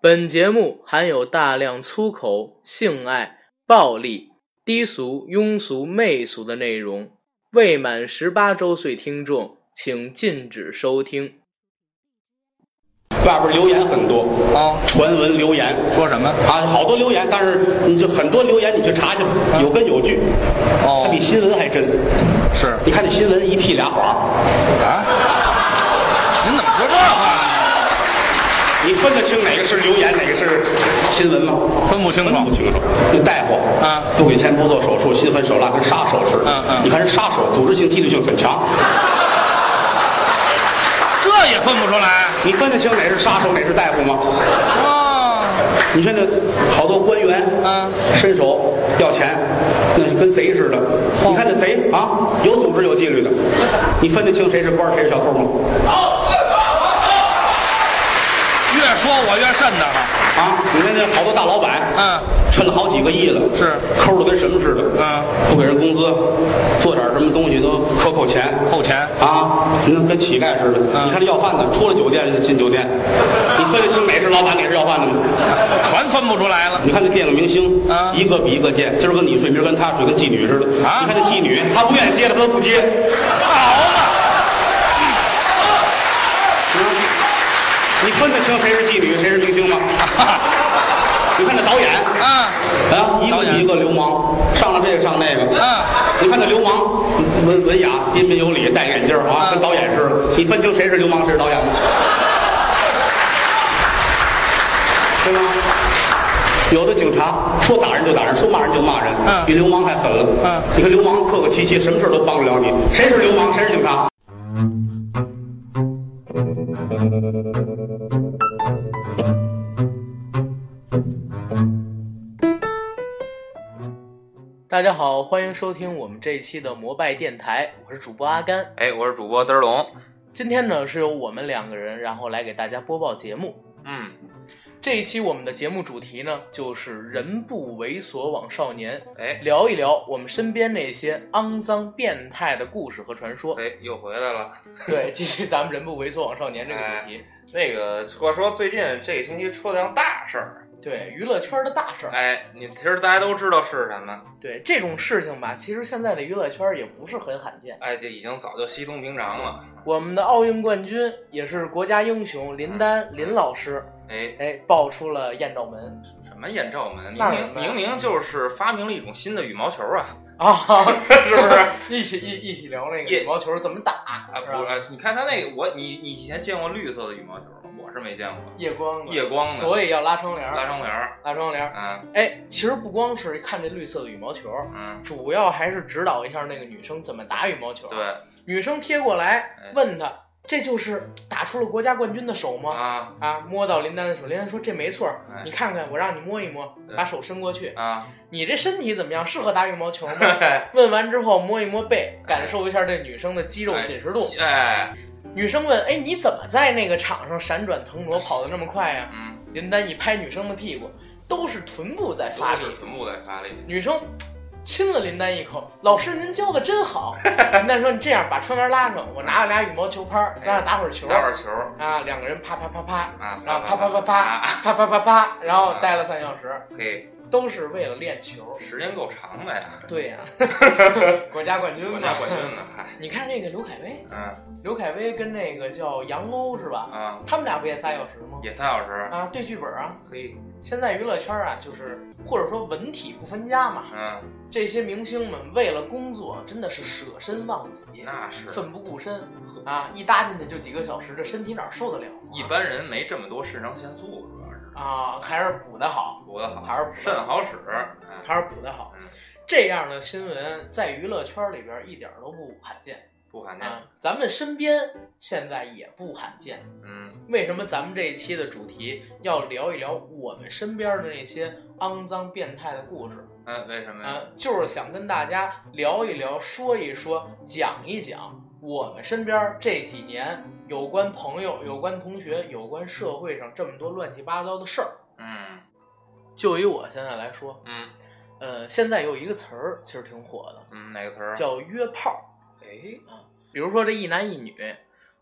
本节目含有大量粗口、性爱、暴力、低俗、庸俗、媚俗的内容，未满十八周岁听众请禁止收听。外边留言很多啊传闻留言说什么？啊，好多留言，但是你就很多留言你去查去吧，有根有据，哦它比新闻还真。是你看这新闻一屁俩谎，啊？您怎么说这话呢？你分得清哪个是留言，哪个是新闻吗？分不清楚分不清楚。那大夫啊不给钱不做手术，心狠手辣，跟杀手似的。嗯嗯你看人杀手，组织性、纪律性很强，这也分不出来你分得清哪是杀手，哪是大夫吗？啊？你看这好多官员，嗯，伸手要钱，那是跟贼似的。你看那贼啊，有组织有纪律的，你分得清谁是官谁是小偷吗？越说我越瘆得慌。啊，你看这好多大老板，嗯，趁了好几个亿了，是抠的跟什么似的，嗯，不给人工资，做点什么东西都克扣钱，扣钱啊，你看跟乞丐似的。嗯你看这要饭的，出了酒店就进酒店，你分得清哪是老板哪是要饭的吗？全分不出来了。你看这电影明星，啊一个比一个贱，今儿跟你睡，明儿跟他睡，跟妓女似的。啊你看这妓女，她不愿意接的，她都不接。好嘛，你分得清谁是妓女，谁是明星吗？你看那导演，啊啊，一个比一个流氓，上了这个上那个。啊，你看那流氓文文雅、彬彬有礼，戴眼镜啊，啊跟导演似的。你分清谁是流氓，谁是导演吗？对吗？有的警察说打人就打人，说骂人就骂人，嗯比流氓还狠了。嗯你看流氓客客气气，什么事都帮不了你。谁是流氓，谁是警察？大家好，欢迎收听我们这一期的摩拜电台，我是主播阿甘。哎，我是主播嘚龙。今天呢是由我们两个人，然后来给大家播报节目。嗯，这一期我们的节目主题呢，就是人不猥琐枉少年，哎聊一聊我们身边那些肮脏变态的故事和传说。哎，又回来了。对，继续咱们人不猥琐枉少年这个主题。那个话说，最近这个星期出了件大事儿，对，娱乐圈的大事儿。哎，你其实大家都知道是什么，对这种事情吧，其实现在的娱乐圈也不是很罕见。哎，这已经早就稀松平常了。我们的奥运冠军也是国家英雄林丹林老师，哎，哎，爆出了艳照门什么艳照门？那明明明明就是发明了一种新的羽毛球啊！啊，是不是？一起一一起聊那个羽毛球怎么打啊，不是，你看他那个，我你你以前见过绿色的羽毛球吗？我是没见过，夜光的夜光的，所以要拉窗帘儿，拉窗帘儿，拉窗帘儿。嗯哎，其实不光是看这绿色的羽毛球，嗯，主要还是指导一下那个女生怎么打羽毛球。对，女生贴过来哎问他，这就是打出了国家冠军的手吗？啊啊，摸到林丹的手，林丹说这没错你看看，我让你摸一摸，把手伸过去，啊，你这身体怎么样？适合打羽毛球吗？哎问完之后摸一摸背，感受一下这女生的肌肉紧实度。哎，女生问：“哎，你怎么在那个场上闪转腾挪，跑得那么快呀嗯，？”林丹一拍女生的屁股，都是臀部在发力都。是臀部在发力，女生亲了林丹一口：“老师，您教的真好。” 林丹说：“你这样，把窗帘拉上，我拿了俩羽毛球拍，咱俩打会儿球。打会儿球啊，两个人啪啪啪啪，啊，然后啪啪啪啪啊，啪啪啪啪，然后待了三小时，嘿，都是为了练球。时间够长的呀，对呀，国家冠军嘛，国家冠军呢，嗨，你看这个刘恺威，嗯刘恺威跟那个叫杨欧是吧？啊，他们俩不也仨小时吗？也仨小时，啊，对剧本啊。可以，现在娱乐圈啊，就是或者说文体不分家嘛，嗯，这些明星们为了工作真的是舍身忘己，那是奋不顾身啊！一搭进去就几个小时，这身体哪受得了啊？一般人没这么多肾上腺素，主要是啊，还是补的好，补的好，还是补肾好使，哎还是补的好嗯。这样的新闻在娱乐圈里边一点都不罕见不罕见，啊，咱们身边现在也不罕见。嗯，为什么咱们这一期的主题要聊一聊我们身边的那些肮脏变态的故事？嗯，为什么呀？啊，就是想跟大家聊一聊、说一说、讲一讲我们身边这几年有关朋友、有关同学、有关社会上这么多乱七八糟的事儿。嗯就以我现在来说，嗯呃，现在有一个词儿其实挺火的，嗯，哪个词儿？叫约炮。哎，比如说这一男一女，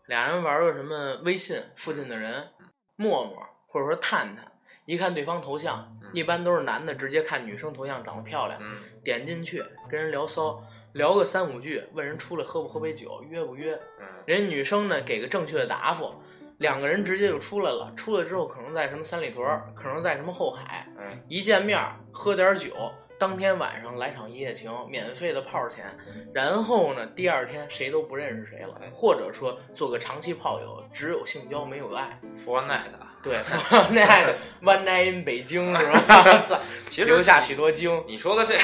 俩人玩个什么微信附近的人、陌陌或者说探探，一看对方头像，嗯一般都是男的直接看女生头像长得漂亮，嗯点进去跟人聊骚，聊个三五句，问人出来喝不喝杯酒，约不约？嗯人女生呢给个正确的答复，两个人直接就出来了。出来之后可能在什么三里屯儿，可能在什么后海，嗯一见面儿喝点酒，当天晚上来场一夜情，免费的泡钱。然后呢，第二天谁都不认识谁了，或者说做个长期炮友，只有性交没有爱。，For Night，对，那爱的 One Night in 北京是吧？其实留下许多精。你说的这，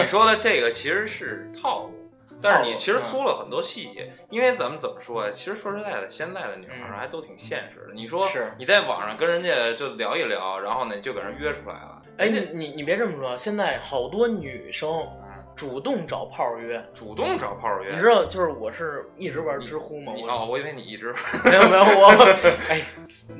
你说的这个其实是套路，但是你其实套路缩了很多细节，因为咱们怎么说呀？其实说实在的，现在的女孩还都挺现实的。你说是你在网上跟人家就聊一聊，然后呢就给人约出来了，哎，人家你你你别这么说，现在好多女生嗯主动找炮约，主动找炮约，你知道，就是我是一直玩知乎吗，我哦，我以为你一直没有没有我，哎，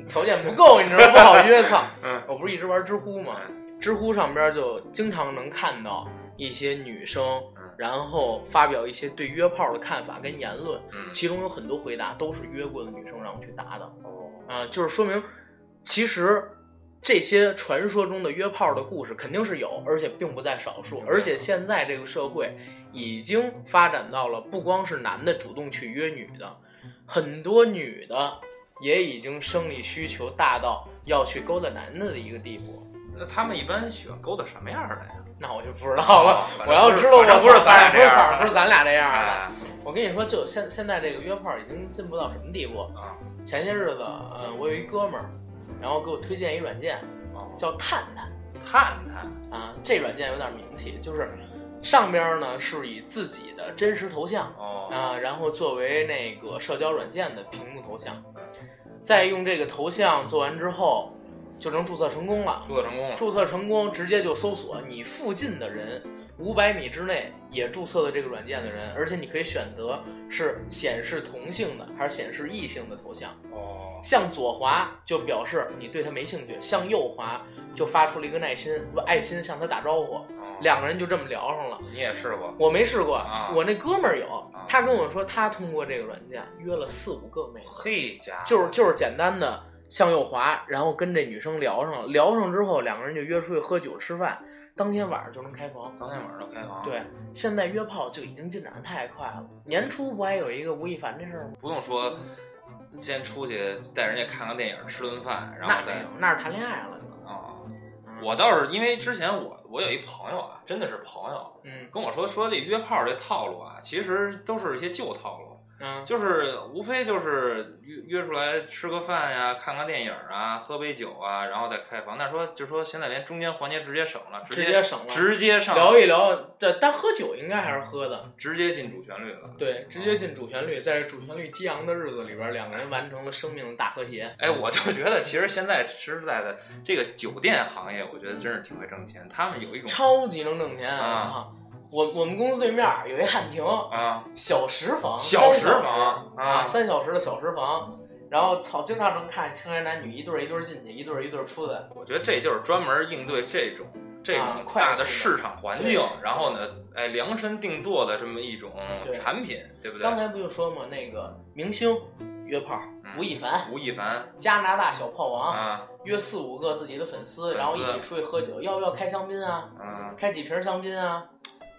条件不够，你知道不好约，操！嗯。我不是一直玩知乎吗，知乎上边就经常能看到一些女生嗯，然后发表一些对约炮的看法跟言论，嗯。其中有很多回答都是约过的女生让我去答的，哦。啊、就是说明其实。这些传说中的约炮的故事肯定是有，而且并不在少数。而且现在这个社会已经发展到了不光是男的主动去约女的，很多女的也已经生理需求大到要去勾搭男的的一个地步。那他们一般喜欢勾搭什么样的呀？那我就不知道了。哦我要知道我不是咱俩这样反正不是咱俩这样的。哎我跟你说，就现现在这个约炮已经进步到什么地步？啊前些日子，呃，我有一哥们儿，然后给我推荐一软件，哦，叫探探。探探。啊。这软件有点名气，就是上边呢是以自己的真实头像哦。啊，然后作为那个社交软件的屏幕头像，再用这个头像做完之后，就能注册成功了。注册成功了，注册成功，直接就搜索你附近的人，五百米之内也注册了这个软件的人，而且你可以选择是显示同性的还是显示异性的头像。哦，向左滑就表示你对他没兴趣，向右滑就发出了一个耐心，不爱心向他打招呼，哦两个人就这么聊上了。你也试过？我没试过，啊我那哥们儿有啊，他跟我说他通过这个软件约了四五个妹子。嘿家伙，就是就是简单的向右滑，然后跟这女生聊上了，聊上之后两个人就约出去喝酒吃饭，当天晚上就能开房。当天晚上就开房，对，现在约炮就已经进展的太快了。年初不还有一个吴亦凡这事儿吗？不用说，先出去带人家看个电影，吃顿饭，然后再那那是谈恋爱了。啊。嗯我倒是因为之前我我有一朋友啊，真的是朋友，嗯跟我说说这约炮这套路啊，其实都是一些旧套路，嗯，就是无非就是约约出来吃个饭呀，看个电影啊，喝杯酒啊，然后再开房。那说就说现在连中间环节直接省了，直直接省了直接上聊一聊，这但喝酒应该还是喝的。直接进主旋律了。对，直接进主旋律，在这主旋律激昂的日子里边，两个人完成了生命的大和谐。哎，我就觉得其实现在实实在在这个酒店行业，我觉得真是挺会挣钱。他们有一种超级能挣钱！我啊操，我我们公司对面有一汉庭，啊，小时房，小时三小房啊，啊三小时的小时房，然后操，经常能看青年男女一对儿一对儿进去，一对儿一对儿出来。我觉得这就是专门应对这种这啊种快的大的市场环境对，然后呢，哎，量身定做的这么一种产品，对不对？刚才不就说嘛，那个明星约炮，嗯吴亦凡，吴亦凡加拿大小炮王，啊，约四五个自己的粉丝，粉丝然后一起出去喝酒，要不要开香槟啊？嗯开几瓶香槟啊？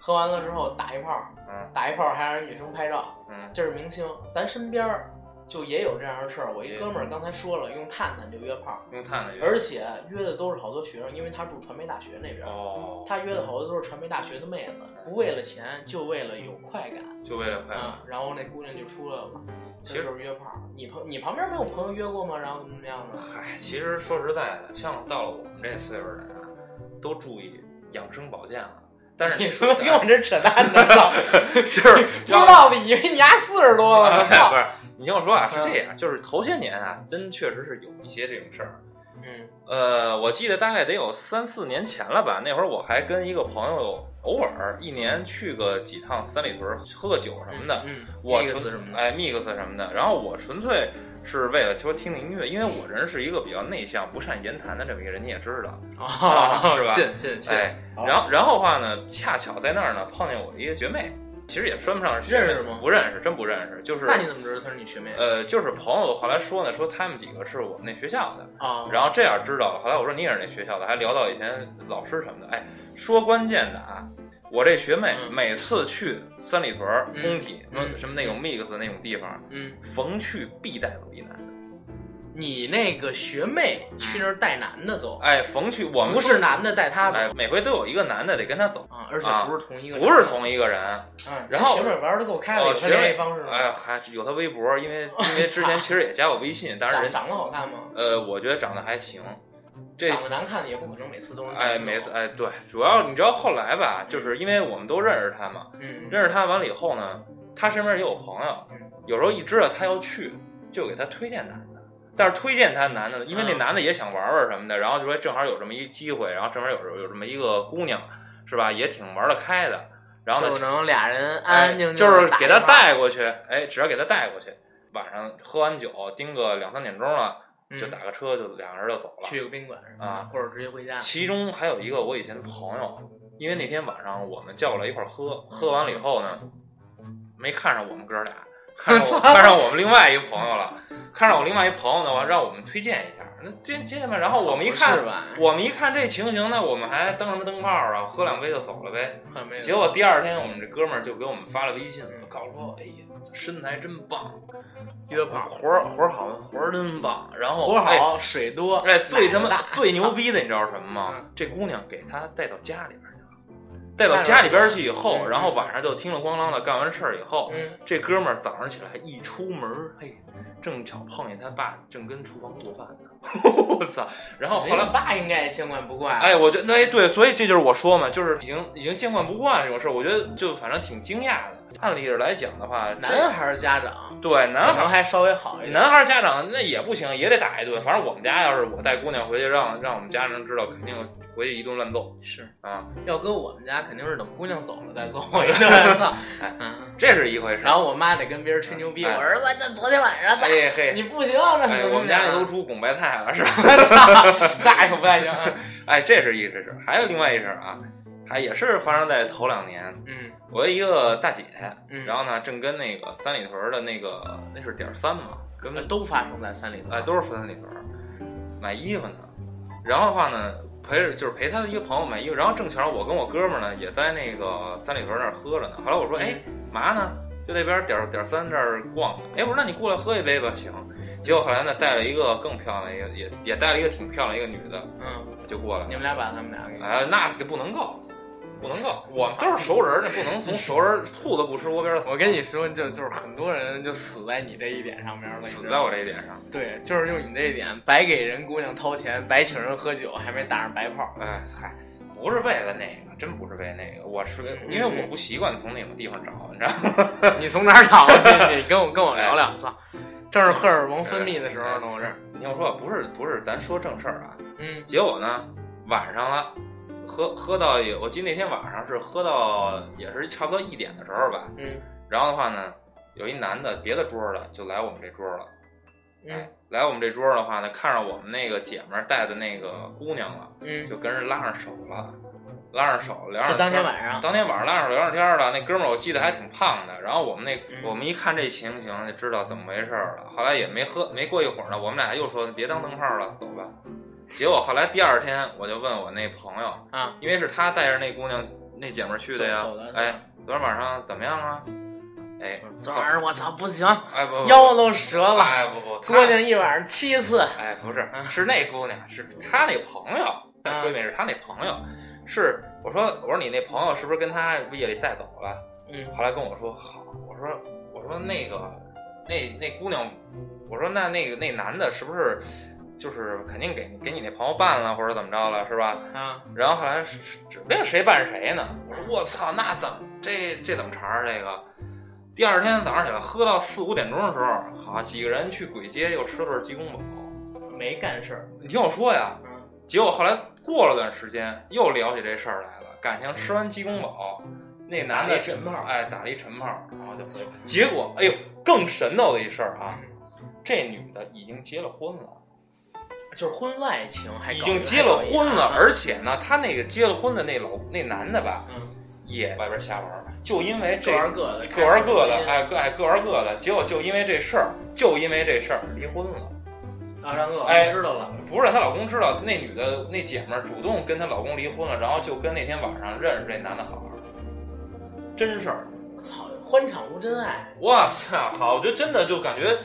喝完了之后打一炮，嗯打一炮还让人女生拍照，嗯这是明星。咱身边儿就也有这样的事儿。我一哥们儿刚才说了，用探探就约炮，用探的而且约的都是好多学生，因为他住传媒大学那边儿，哦，他约的好多都是传媒大学的妹子，不为了钱，就为了有快感就为了快乐。啊。然后那姑娘就出来了，其实就是约炮。你朋你旁边没有朋友约过吗？然后怎么怎么样的？嗨，其实说实在的，像到了我们这岁数的人啊，都注意养生保健了。但是你说跟我这扯淡呢？操！就是不知道的以为你丫四十多了，我操不！是，你听我说啊，是这样，就是头些年啊，真确实是有一些这种事儿。嗯呃，我记得大概得有三四年前了吧，那会儿我还跟一个朋友偶尔一年去个几趟三里屯喝个酒什么的，嗯，我 mix 纯什么的，哎 mix 什么的，然后我纯粹是为了说听听音乐，因为我人是一个比较内向、不善言谈的这么一个人，你也知道，啊是吧信信信，哎，然后然后的话呢，恰巧在那儿呢碰见我一个学妹，其实也说不上是认识吗不认识，真不认识。就是那你怎么知道她是你学妹？呃，就是朋友后来说呢，说他们几个是我们那学校的，啊，然后这样知道了。后来我说你也是那学校的，还聊到以前老师什么的。哎，说关键的啊，我这学妹嗯每次去三里屯儿嗯工体，嗯什么那种 mix 那种地方，嗯，逢去必带走一男的。你那个学妹去那儿带男的走，哎，逢去我们不是男的带她走哎，每回都有一个男的得跟他走，啊，而且啊不是同一个，不是同一个人。嗯，然后学妹玩的够开了，有她哦学妹联系方式吗？哎，还有他微博，因为 因为之前其实也加我微信，但是人长长得好看吗？呃，我觉得长得还行。这长得难看的也不可能每次都是哎，每次哎，对，主要你知道后来吧，就是因为我们都认识他嘛，嗯，认识他完了以后呢，他身边也有朋友嗯，有时候一知道他要去，就给他推荐男的。但是推荐他男的呢，因为那嗯男的也想玩玩什么的，然后就说正好有这么一机会，然后正好有有这么一个姑娘，是吧？也挺玩得开的，然后呢就，能俩人安安静静哎就是给他带过去，哎，只要给他带过去，晚上喝完酒盯个两三点钟了，就嗯打个车就两个人就走了。去个宾馆是吧啊或者直接回家。其中还有一个我以前的朋友，因为那天晚上我们叫过来一块儿喝，喝完了以后呢，没看上我们哥俩，看上我 看上我们另外一朋友了，看上我另外一朋友呢，完让我们推荐一下，那接接见吧。然后我们一看？我们一看这情形那，我们还灯什么灯泡啊，喝两杯就走了呗。结果第二天，我们这哥们儿就给我们发了微信，告诉说：“哎呀，身材真棒，约炮，活儿活儿好，活儿真棒。”然后活哎好，水多，哎，最他妈最牛逼的，你知道是什么吗嗯？这姑娘给他带到家里边带到家里边去以后，嗯然后晚上就听了咣啷的干完事儿以后，嗯，这哥们儿早上起来一出门儿，嘿，正巧碰见他爸正跟厨房做饭呢，我操！然后后来爸应该也见惯不惯。哎，我觉得哎对，所以这就是我说嘛，就是已经已经见惯不惯这种事儿，我觉得就反正挺惊讶的。按理来讲的话，男孩儿家长对男孩能还稍微好一点。男孩家长那也不行，也得打一顿。反正我们家要是我带姑娘回去，让让我们家人知道，肯定回去一顿乱揍是，啊。要搁我们家肯定是等姑娘走了再揍我一顿，操！哎嗯，这是一回事。然后我妈得跟别人吹牛逼，哎我儿子那昨天晚上咋？你不行，这哎，怎么我们家那着都煮拱白菜了，是吧？操，那可不太行。哎，这是一回事。还有另外一事啊，还也是发生在头两年。嗯我有一个大姐，嗯，然后呢，正跟那个三里屯的那个那是点儿三嘛，都发生在三里屯。哎，都是三里屯买衣服呢。然后的话呢，陪着就是陪他的一个朋友们，一个，然后正巧我跟我哥们儿呢也在那个三里屯那儿喝着呢。后来我说，哎，嘛呢？就那边点儿点儿三这儿逛。哎，我说那你过来喝一杯吧，行。结果后来呢，带了一个更漂亮的一个，也也带了一个挺漂亮一个女的，嗯，就过来了。你们俩把他们俩给哎，那就不能告，不能够，我们都是熟人儿，那不能从熟人儿 兔子不吃窝边儿草。我跟你说，就就是很多人就死在你这一点上面了，死在我这一点上。对，就是用你这一点，白给人姑娘掏钱，白请人喝酒，还没打上白炮。哎嗨，不是为了那个，真不是为那个，我是因为我不习惯从那种地方找，你知道吗？你从哪儿找的？你跟我跟我聊聊，操！正是荷尔蒙分泌的时候呢，我这儿。你听我说，不是不是，咱说正事儿啊。嗯结果呢，晚上了，喝喝到也，我记得那天晚上是喝到也是差不多一点的时候吧。嗯然后的话呢，有一男的别的桌的就来我们这桌了。嗯哎，来我们这桌的话呢，看上我们那个姐们儿带的那个姑娘了，嗯，就跟人拉上手了，拉上手聊上就当天晚上。当天晚上拉上聊上天了，那哥们儿我记得还挺胖的。然后我们那、嗯我们一看这情形就知道怎么回事儿了。后来也没喝，没过一会儿呢，我们俩又说别当灯泡了，走吧。结果后来第二天我就问我那朋友，啊，因为是他带着那姑娘那姐们儿去的呀哎，昨天晚上怎么样啊？哎，昨晚上我操不行，哎不不腰都折了，哎不不，他姑娘一晚上七次。哎，不是，是那姑娘，是他那朋友。再说一遍，是他那朋友。是我说我说你那朋友是不是跟他夜里带走了？嗯后来跟我说好，我说我说那个那那姑娘，我说那那个那男的是不是就是肯定给给你那朋友办了或者怎么着了是吧？啊，然后后来指不定谁办谁呢。我说我操，那怎么这这怎么茬儿这个？第二天早上起来喝到四五点钟的时候，好几个人去簋街又吃了顿鸡公煲。没干事儿。你听我说呀，嗯结果后来过了段时间，又聊起这事儿来了。感情吃完鸡公煲，那男的晨炮哎，打了一晨炮，然后就走。结果，哎呦，更神叨的一事儿啊，这女的已经结了婚了，就是婚外情，还搞已经结了婚了，而且呢，她那个结了婚的那老那男的吧，嗯也外边瞎玩儿。就因为这各玩各的，各玩各的，哎各哎各玩各的，结果就因为这事儿，就因为这事儿离婚了。啊，让她老哎公知道了，不是让她老公知道，那女的那姐们儿主动跟她老公离婚了，然后就跟那天晚上认识这男的好好，真事儿。操，欢场无真爱，哇塞，好，我觉得真的就感觉，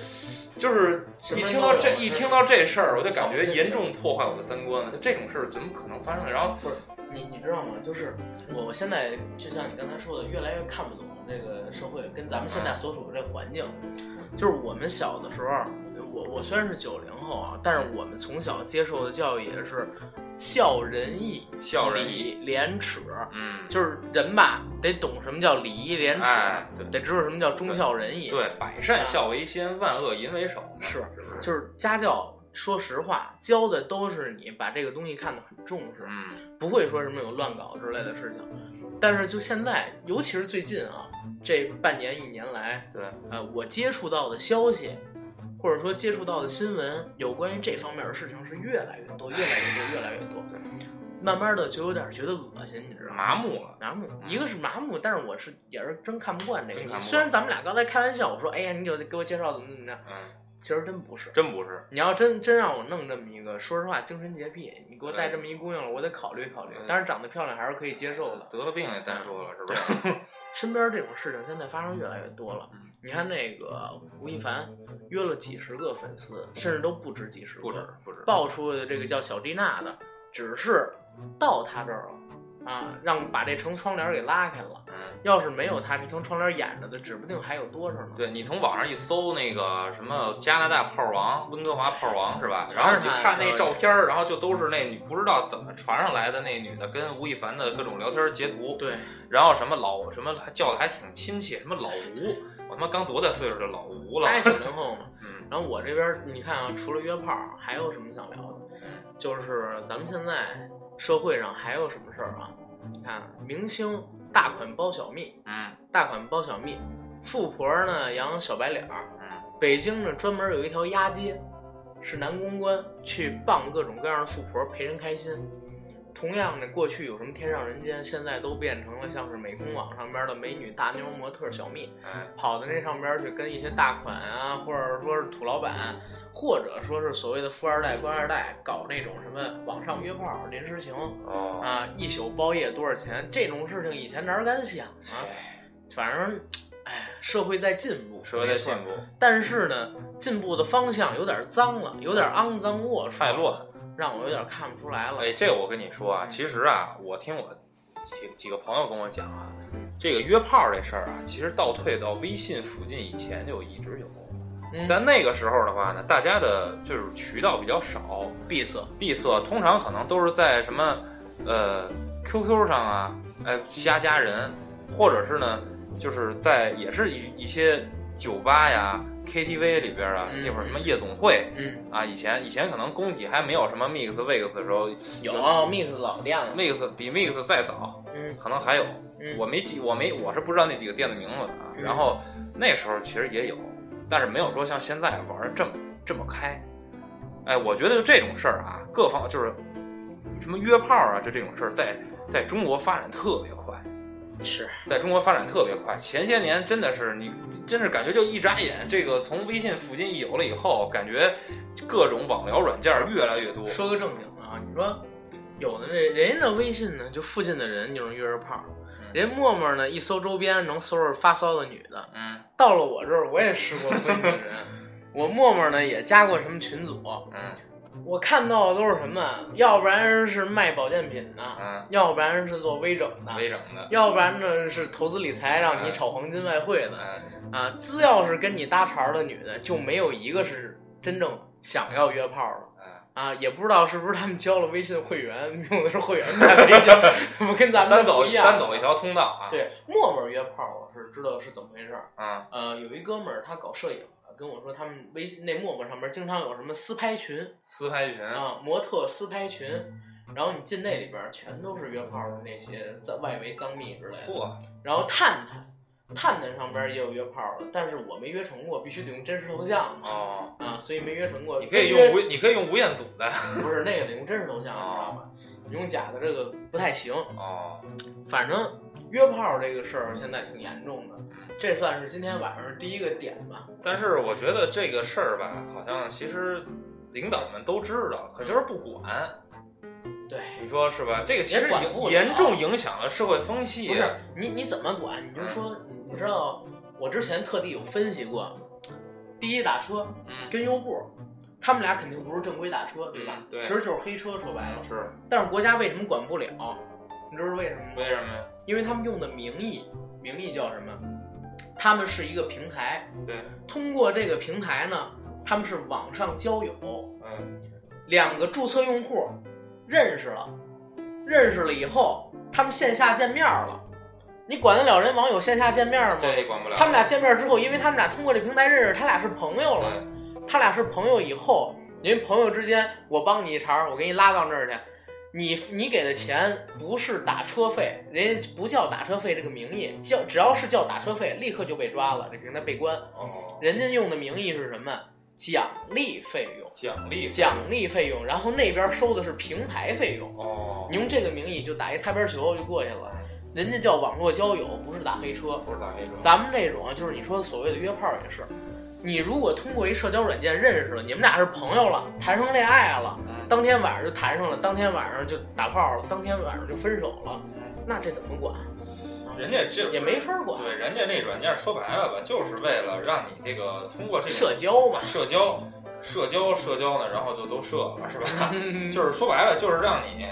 就是一听到这一听到这事儿，我就感觉严重破坏我的三观了。这种事儿怎么可能发生？然后不是你你知道吗？就是我我现在就像你刚才说的，越来越看不懂这个社会跟咱们现在所处的这个环境。就是我们小的时候，我我虽然是九零后啊，但是我们从小接受的教育也是孝仁义、孝仁义廉耻，嗯，就是人吧得懂什么叫礼义廉耻，哎对得知道什么叫忠孝仁义。对，百善孝为先，万恶淫为首。是？就是家教，说实话，教的都是你把这个东西看得很重视。嗯，不会说什么有乱搞之类的事情。但是就现在，尤其是最近啊，这半年一年来，对，呃，我接触到的消息，或者说接触到的新闻，有关于这方面的事情是越来越多，越来越多，越来越多。慢慢的就有点觉得恶心，你知道吗？麻木了。麻木，一个是麻木，但是我是也是真看不惯这个虽然咱们俩刚才开玩笑，我说，哎呀，你就得给我介绍怎么怎么样，嗯，其实真不是。真不是。你要真真让我弄这么一个，说实话，精神洁癖，你给我带这么一姑娘了，我得考虑考虑嗯。但是长得漂亮还是可以接受的。得了病也单说了，是不是？身边这种事情现在发生越来越多了嗯。你看那个吴亦凡约了几十个粉丝，甚至都不止几十个，不止不止。爆出的这个叫小丽娜的，只是到他这儿了啊，让把这层窗帘给拉开了。嗯，要是没有他这层窗帘掩着的，指不定还有多少呢。对你从网上一搜那个什么加拿大炮王、温哥华炮王是吧？然后你就看那照片儿，然后就都是那女不知道怎么传上来的那女的跟吴亦凡的各种聊天截图。对，然后什么老什么还叫的还挺亲切，什么老吴，我他妈刚多大岁数就老吴了？他也九零后嘛。嗯然后我这边你看啊，除了约炮，还有什么想聊的？就是咱们现在社会上还有什么事儿啊？你看，明星大款包小蜜，嗯大款包小蜜，富婆呢养小白脸儿。嗯北京呢专门有一条鸭街，是男公关去傍各种各样的富婆陪人开心。同样的，过去有什么天上人间，现在都变成了像是美工网上边的美女大妞模特小蜜，哎跑到那上边去跟一些大款啊，或者说是土老板，或者说是所谓的富二代、官二代，搞那种什么网上约炮、临时情哦啊，一宿包夜多少钱？这种事情以前哪敢想啊？哎反正，哎，社会在进步，社会在进步，但是呢，进步的方向有点脏了，有点肮脏龌龊，太乱。让我有点看不出来了。哎，这我跟你说啊，其实啊，我听我几几个朋友跟我讲啊，这个约炮这事儿啊，其实倒退到微信附近以前就一直有。嗯，但那个时候的话呢，大家的就是渠道比较少，闭塞，闭塞，通常可能都是在什么呃 QQ 上啊，哎加加人，或者是呢，就是在也是一一些酒吧呀、KTV 里边啊，嗯。那会儿什么夜总会嗯，啊，以前以前可能工体还没有什么 Mix、Wix 的时候有 Mix 老店了，，Mix 比 Mix 再早，嗯。可能还有，嗯，我没记，我没我是不知道那几个店的名字的啊。嗯。然后那时候其实也有，但是没有说像现在玩的这么这么开。哎，我觉得就这种事儿啊，各方就是什么约炮啊，就这种事儿，在在中国发展特别快，是。在中国发展特别快。前些年真的是你，真是感觉就一眨眼，这个从微信附近一有了以后，感觉各种网聊软件越来越多。说个正经的啊，你说有的那人家那微信呢，就附近的人就能约着炮，人家陌陌呢一搜周边能搜着发骚的女的，嗯。到了我这儿我也试过附近的人，我陌陌呢也加过什么群组，嗯我看到的都是什么，要不然是卖保健品的，嗯，要不然是做微整的，微整的，要不然呢是投资理财让你炒黄金外汇的，哎啊，只要是跟你搭茬儿的女的，就没有一个是真正想要约炮的。哎。啊，也不知道是不是他们交了微信会员，用的是会员在微信，不跟咱们走不一样。单走一条通道啊。，对，陌陌约炮，我是知道是怎么回事儿。嗯呃，有一哥们儿他搞摄影的，跟我说他们微信那陌陌上面经常有什么私拍群私拍群，啊，模特私拍群，然后你进那里边全都是约炮的那些在外围脏蜜之类的。嚯，然后探探，探探上边也有约炮的，但是我没约成过，必须得用真实头像嘛。哦，啊，所以没约成过。你可以用吴，你可以用吴彦祖的。不是那个得用真实头像，你知道吧？你用假的这个不太行。哦，反正约炮这个事儿现在挺严重的，这算是今天晚上第一个点吧。但是我觉得这个事儿吧，好像其实领导们都知道，可就是不管。对，你说是吧？这个其实也不了影严重影响了社会风气。不是你你怎么管？你就说，你知道我之前特地有分析过，滴滴打车嗯，跟优步，他们俩肯定不是正规打车，对吧？嗯对其实就是黑车，说白了。嗯是但是国家为什么管不了？你知道为什么吗？为什么呀？因为他们用的名义，名义叫什么？他们是一个平台，对，通过这个平台呢，他们是网上交友，嗯，两个注册用户认识了，认识了以后，他们线下见面了。你管得了人网友线下见面吗？这你管不了。他们俩见面之后，因为他们俩通过这平台认识，他俩是朋友了。对，他俩是朋友以后，因为朋友之间，我帮你一茬，我给你拉到那儿去。你你给的钱不是打车费，人家不叫打车费这个名义，叫只要是叫打车费，立刻就被抓了，这平台被关。哦，人家用的名义是什么？奖励费用，奖励奖励费用，然后那边收的是平台费用。哦，你用这个名义就打一擦边球就过去了，人家叫网络交友，不是打黑车。不是打黑车，咱们这种啊，就是你说的所谓的约炮也是，你如果通过一社交软件认识了，你们俩是朋友了，谈上恋爱了，嗯当天晚上就谈上了，当天晚上就打炮了，当天晚上就分手了，嗯那这怎么管？人家这也没法管，对，人家那软件说白了吧，就是为了让你这个通过这个社交嘛，社交、社交、社交呢，然后就都设了，是吧？嗯 就是说白了，就是让你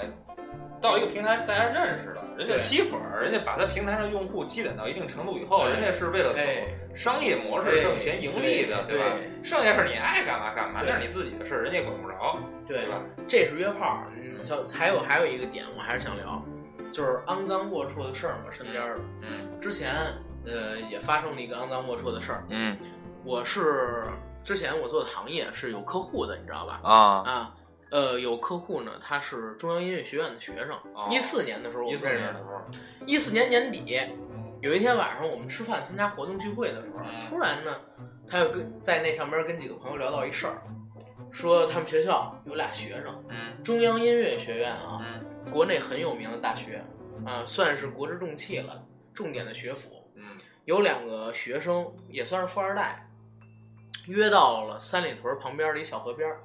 到一个平台，大家认识了，人家吸粉儿，人家把他平台上用户积攒到一定程度以后，哎人家是为了走哎商业模式哎挣钱盈利的，对吧？剩下是你爱干嘛干嘛，那是你自己的事儿，人家管不着，对对吧？这是约炮。嗯，小还有还有一个点，我还是想聊，就是肮脏龌龊的事儿嘛，身边的。嗯之前呃也发生了一个肮脏龌龊的事儿，嗯我是之前我做的行业是有客户的，你知道吧？啊，啊，呃，有客户呢，他是中央音乐学院的学生哦，一四、年的时候我们认识的一四年年底，有一天晚上我们吃饭参加活动聚会的时候，嗯突然呢，他又跟在那上边跟几个朋友聊到一事儿，说他们学校有俩学生，嗯中央音乐学院啊，嗯国内很有名的大学，啊，算是国之重器了，重点的学府。嗯有两个学生也算是富二代，约到了三里屯旁边的一小河边儿，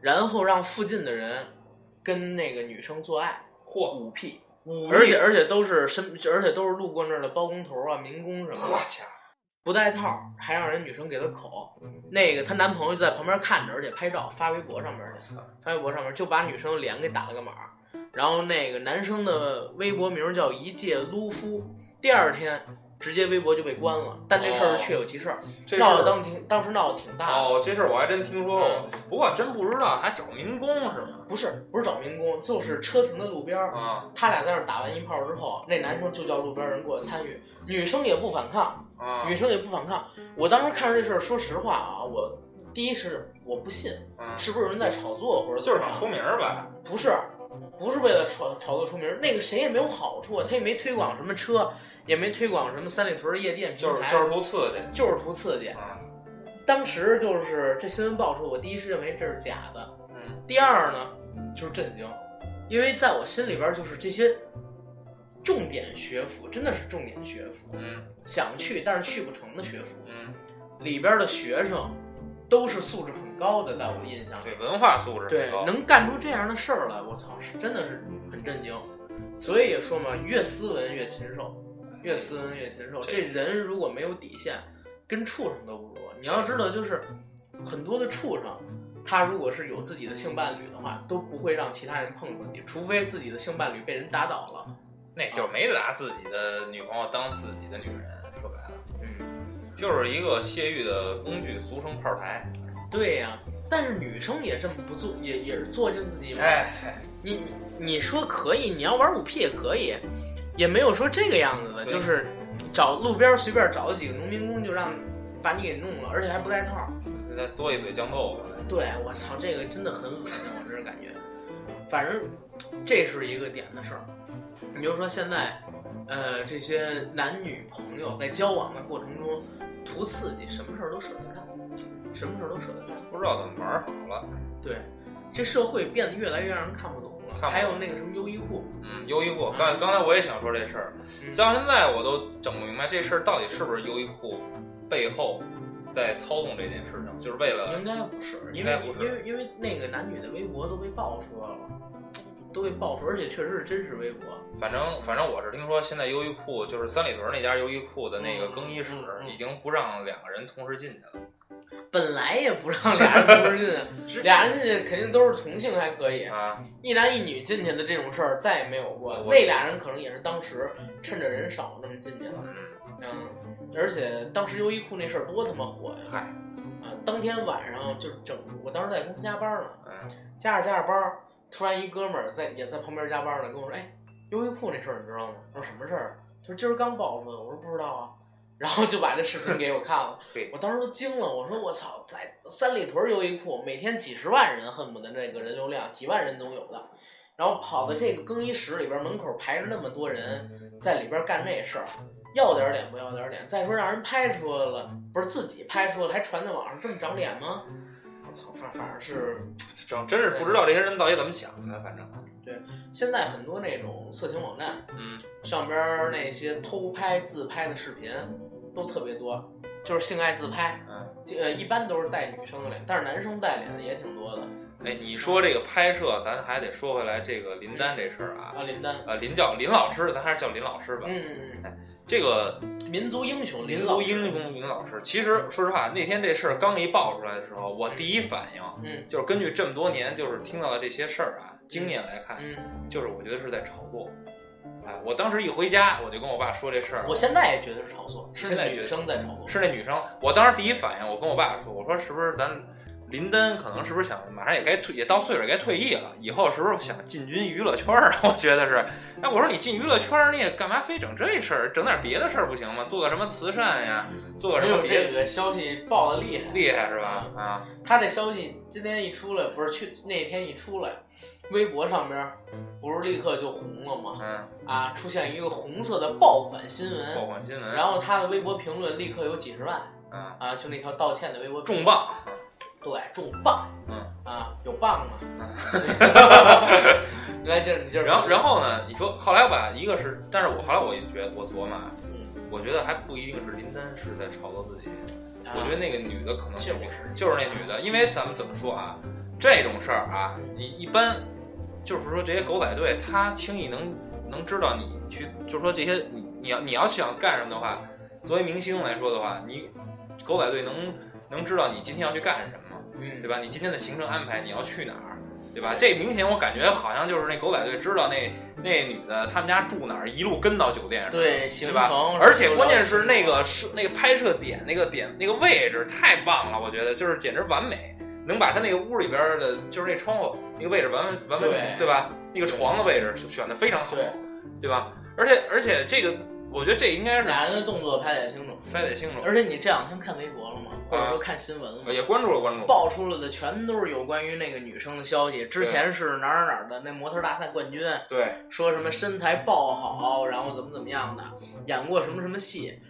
然后让附近的人跟那个女生做爱，嚯，五 P，五而且而且都是身，而且都是路过那儿的包工头啊、民工什么的，不带套，还让人女生给他口。那个她男朋友就在旁边看着，而且拍照发微博上面去，发微博上面就把女生的脸给打了个码儿。然后那个男生的微博名叫一介撸夫，第二天直接微博就被关了。但这事儿确有其事闹得当挺当时闹得挺大的。哦，这事儿我还真听说过，不过真不知道还找民工是吗？不是不是找民工，就是车停在路边儿，啊他俩在那儿打完一炮之后，那男生就叫路边人过来参与，女生也不反抗，啊女生也不反抗。我当时看着这事儿，说实话啊，我第一是我不信，嗯，是不是有人在炒作或者就是想出名儿呗？不是，不是为了炒炒作出名，那个谁也没有好处啊，他也没推广什么车，也没推广什么三里屯夜店平台，就是就是图刺激，就是图刺激。啊当时就是这新闻爆出，我第一是认为这是假的，嗯第二呢就是震惊，因为在我心里边就是这些重点学府，真的是重点学府，嗯想去但是去不成的学府，嗯，里边的学生都是素质很高的，在我印象里对，，文化素质对能干出这样的事儿来，我操，是真的是很震惊。所以也说嘛，越斯文越禽兽，越斯文越禽兽。这这人如果没有底线，跟畜生都不如。你要知道，就是很多的畜生，他如果是有自己的性伴侣的话，都不会让其他人碰自己，除非自己的性伴侣被人打倒了。那就没拿自己的女朋友当自己的女人，说白了，嗯，就是一个泄欲的工具，俗称炮台。对呀、但是女生也这么不做，也也是作践自己嘛。哎，你你你说可以，你要玩五 P 也可以，也没有说这个样子的，就是找路边随便找了几个农民工就让把你给弄了，而且还不带套。再嘬一嘴酱豆腐。对我操，这个真的很恶心，我真是感觉。反正这是一个点的事儿。你就说现在呃，这些男女朋友在交往的过程中图刺激，什么事儿都舍得干，什么事儿都舍得干。不知道怎么玩好了。对，这社会变得越来越让人看不懂了。懂还有那个什么优衣库，嗯，优衣库，刚刚才我也想说这事儿，嗯到现在我都整不明白这事儿到底是不是优衣库背后在操纵这件事情，就是为了应该不是，因为应该不是因为因为那个男女的微博都被爆出来了，都被爆出，而且确实是真实微博。反正反正我是听说，现在优衣库就是三里屯那家优衣库的那个更衣室已经不让两个人同时进去了。本来也不让俩人同时进，俩人进去肯定都是同性还可以，啊，一男一女进去的这种事儿再也没有过。那俩人可能也是当时趁着人少那么进去了。嗯，嗯，而且当时优衣库那事儿多他妈火呀！嗨，啊，当天晚上就整，我当时在公司加班呢，嗯，加着加着班儿，突然一哥们儿在也在旁边加班呢，跟我说：“哎，优衣库那事儿你知道吗？”我说：“什么事儿？”他说：“今儿刚爆出来。”我说：“不知道啊。”然后就把这视频给我看了，我当时都惊了，我说：“我操，在三里屯优衣库每天几十万人，恨不得那个人流量几万人都有的，然后跑到这个更衣室里边门口排着那么多人，在里边干这事儿。”要点脸不要点脸？再说让人拍出来了，不是自己拍出来还传在网上，这么长脸吗？我操，反反正是整真是不知道这些人到底怎么想的，反正对，现在很多那种色情网站嗯，上边儿那些偷拍、自拍的视频都特别多，就是性爱自拍，嗯，这呃一般都是带女生的脸，但是男生带脸的也挺多的。哎，你说这个拍摄，咱还得说回来这个林丹这事儿啊，啊，林丹，呃，林叫林老师，咱还是叫林老师吧。嗯嗯这个嗯，民族英雄林老师，族英雄林老师，其实说实话，那天这事儿刚一爆出来的时候，我第一反应嗯就是根据这么多年就是听到的这些事儿啊，经验来看，嗯，就是我觉得是在炒作。哎，我当时一回家，我就跟我爸说这事儿，我现在也觉得是炒作，是那女生在炒作，是那女生，我当时第一反应，我跟我爸说，我说是不是咱林丹可能是不是想马上也该退，也到岁数也该退役了，以后是不是想进军娱乐圈儿啊？我觉得是。哎，我说你进娱乐圈儿，你也干嘛非整这事儿？整点别的事儿不行吗？做个什么慈善呀？做个没有什么别？这个消息爆的厉害，厉害是吧？啊，他这消息今天一出来，不是去那天一出来，微博上边儿不是立刻就红了吗？嗯，啊，出现一个红色的爆款新闻爆，款新闻，然后他的微博评论立刻有几十万啊，啊，就那条道歉的微博重，磅，对，重磅，嗯啊，有棒吗？嗯 来，就是，然后然后呢？你说后来吧，一个是，但是我后来我也觉得，我琢磨啊，嗯，我觉得还不一定是林丹是在炒作自己。啊我觉得那个女的可能就是就是那女的，因为咱们怎么说啊，这种事儿啊，你一般就是说这些狗仔队，他轻易能能知道你去，就是说这些你你要你要想干什么的话，作为明星来说的话，你狗仔队能能知道你今天要去干什么，嗯，对吧？你今天的行程安排你要去哪儿，对吧？这明显我感觉好像就是那狗仔队知道那那女的他们家住哪儿，一路跟到酒店上，对，行对吧，？而且关键是那个是那个拍摄点那个点那个位置太棒了，我觉得就是简直完美，能把他那个屋里边的，就是那窗户那个位置完完完完对对吧？那个床的位置选的非常好，对，对吧？而且而且这个，我觉得这应该是俩人的动作拍得也清楚，拍得清楚，而且你这两天看微博了吗？或者啊说看新闻？也关注了关注了，爆出来的全都是有关于那个女生的消息。之前是哪儿哪儿的那模特大赛冠军，对，说什么身材爆好，然后怎么怎么样的，演过什么什么戏。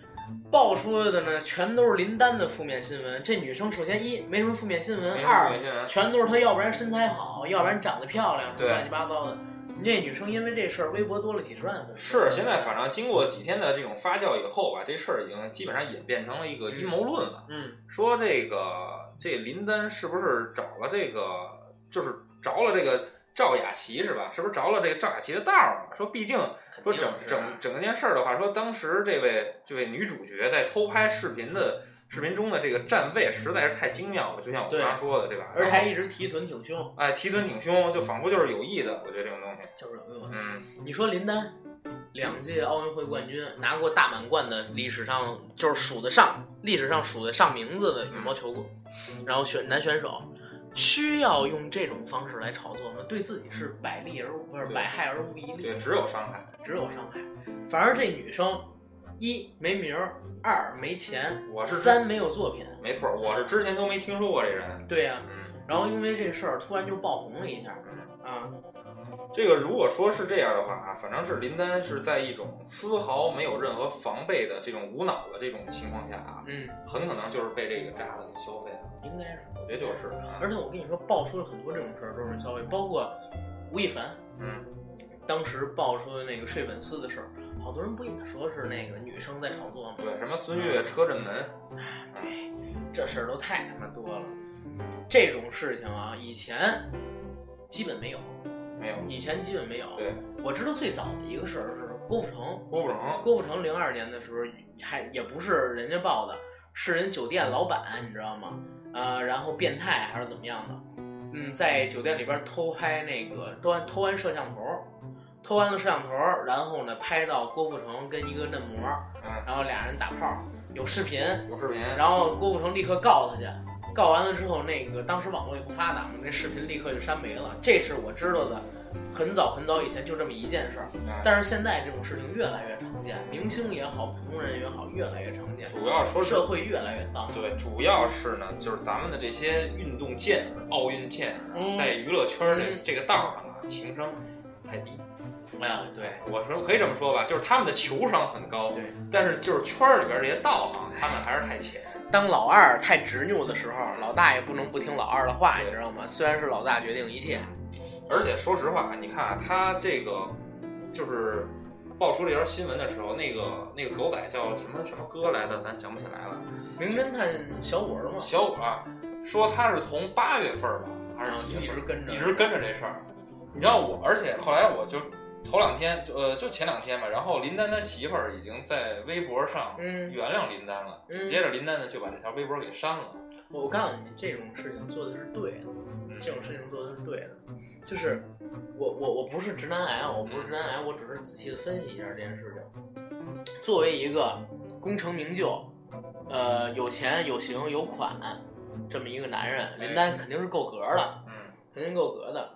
爆出来的呢，全都是林丹的负面新闻。这女生首先一没什么负面新闻，二全都是她要不然身材好，要不然长得漂亮，什么乱七八糟的。你这女生因为这事儿，微博多了几十万粉丝。是现在反正经过几天的这种发酵以后吧，这事儿已经基本上演变成了一个阴谋论了。嗯，说这个这林丹是不是找了这个，就是着了这个赵雅琪是吧？是不是着了这个赵雅琪的道儿了？说毕竟说整整整个件事儿的话，说当时这位这位女主角在偷拍视频的视频中的这个站位实在是太精妙了，就像我刚刚说的，对吧？而且还一直提臀挺胸，哎提臀挺胸，就仿佛就是有意的。我觉得这种东西，就是有用。嗯，你说林丹，两届奥运会冠军，拿过大满贯的，历史上就是数得上，历史上数得上名字的羽毛球，然后选男选手，需要用这种方式来炒作吗？对自己是百利而无不是百害而无一利对，，只有伤害。只有伤害。反而这女生，一没名儿，二没钱，我是三没有作品。没错，我是之前都没听说过这人。对呀、嗯，然后因为这事儿突然就爆红了一下，啊，这个如果说是这样的话啊，反正是林丹是在一种丝毫没有任何防备的这种无脑的这种情况下啊，嗯，很可能就是被这个渣子给消费了。应该是。我觉得就是，啊而且我跟你说，爆出了很多这种事儿，都是消费，包括吴亦凡嗯，当时爆出的那个睡粉丝的事儿，好多人不也说是那个女生在炒作吗？对，什么孙悦车震门，对，这事儿都太他妈多了。这种事情啊，以前基本没有，没有，以前基本没有。对，我知道最早的一个事儿是郭富城，郭富城，郭富城零二年的时候还也不是人家报的，是人酒店老板，你知道吗？呃，然后变态还是怎么样的？嗯，在酒店里边偷拍那个偷完偷完摄像头，偷完了摄像头，然后呢拍到郭富城跟一个嫩模，嗯，然后俩人打炮，有视频，有视频，然后郭富城立刻告他去，告完了之后，那个当时网络也不发达嘛，那视频立刻就删没了。这是我知道的，很早很早以前就这么一件事儿。哎但是现在这种事情越来越常见，明星也好，普通人也好，越来越常见，主要说社会越来越脏。对，主要是呢，就是咱们的这些运动健儿、奥运健儿，嗯在娱乐圈这个道上啊，情商太低。哎呀，对我说可以这么说吧，就是他们的球商很高，对，但是就是圈儿里边这些道行，他们还是太浅。当老二太执拗的时候，老大也不能不听老二的话，你知道吗？虽然是老大决定一切，而且说实话，你看啊，他这个就是爆出这条新闻的时候，那个那个狗仔叫什么什么哥来的，咱想不起来了。名侦探小五儿嘛，小五啊，说他是从八月份吧，还是就一直跟着，一直跟着这事儿。你知道我，而且后来我就头两天就呃就前两天吧，然后林丹他媳妇儿已经在微博上嗯原谅林丹了，嗯紧接着林丹呢就把这条微博给删了。我我告诉你，这种事情做的是对的，嗯这种事情做的是对的。就是我我我不是直男癌啊，我不是直男癌，我只是仔细的分析一下这件事情。作为一个功成名就，呃，有钱有型有款这么一个男人，林丹肯定是够格的，嗯肯定够格的。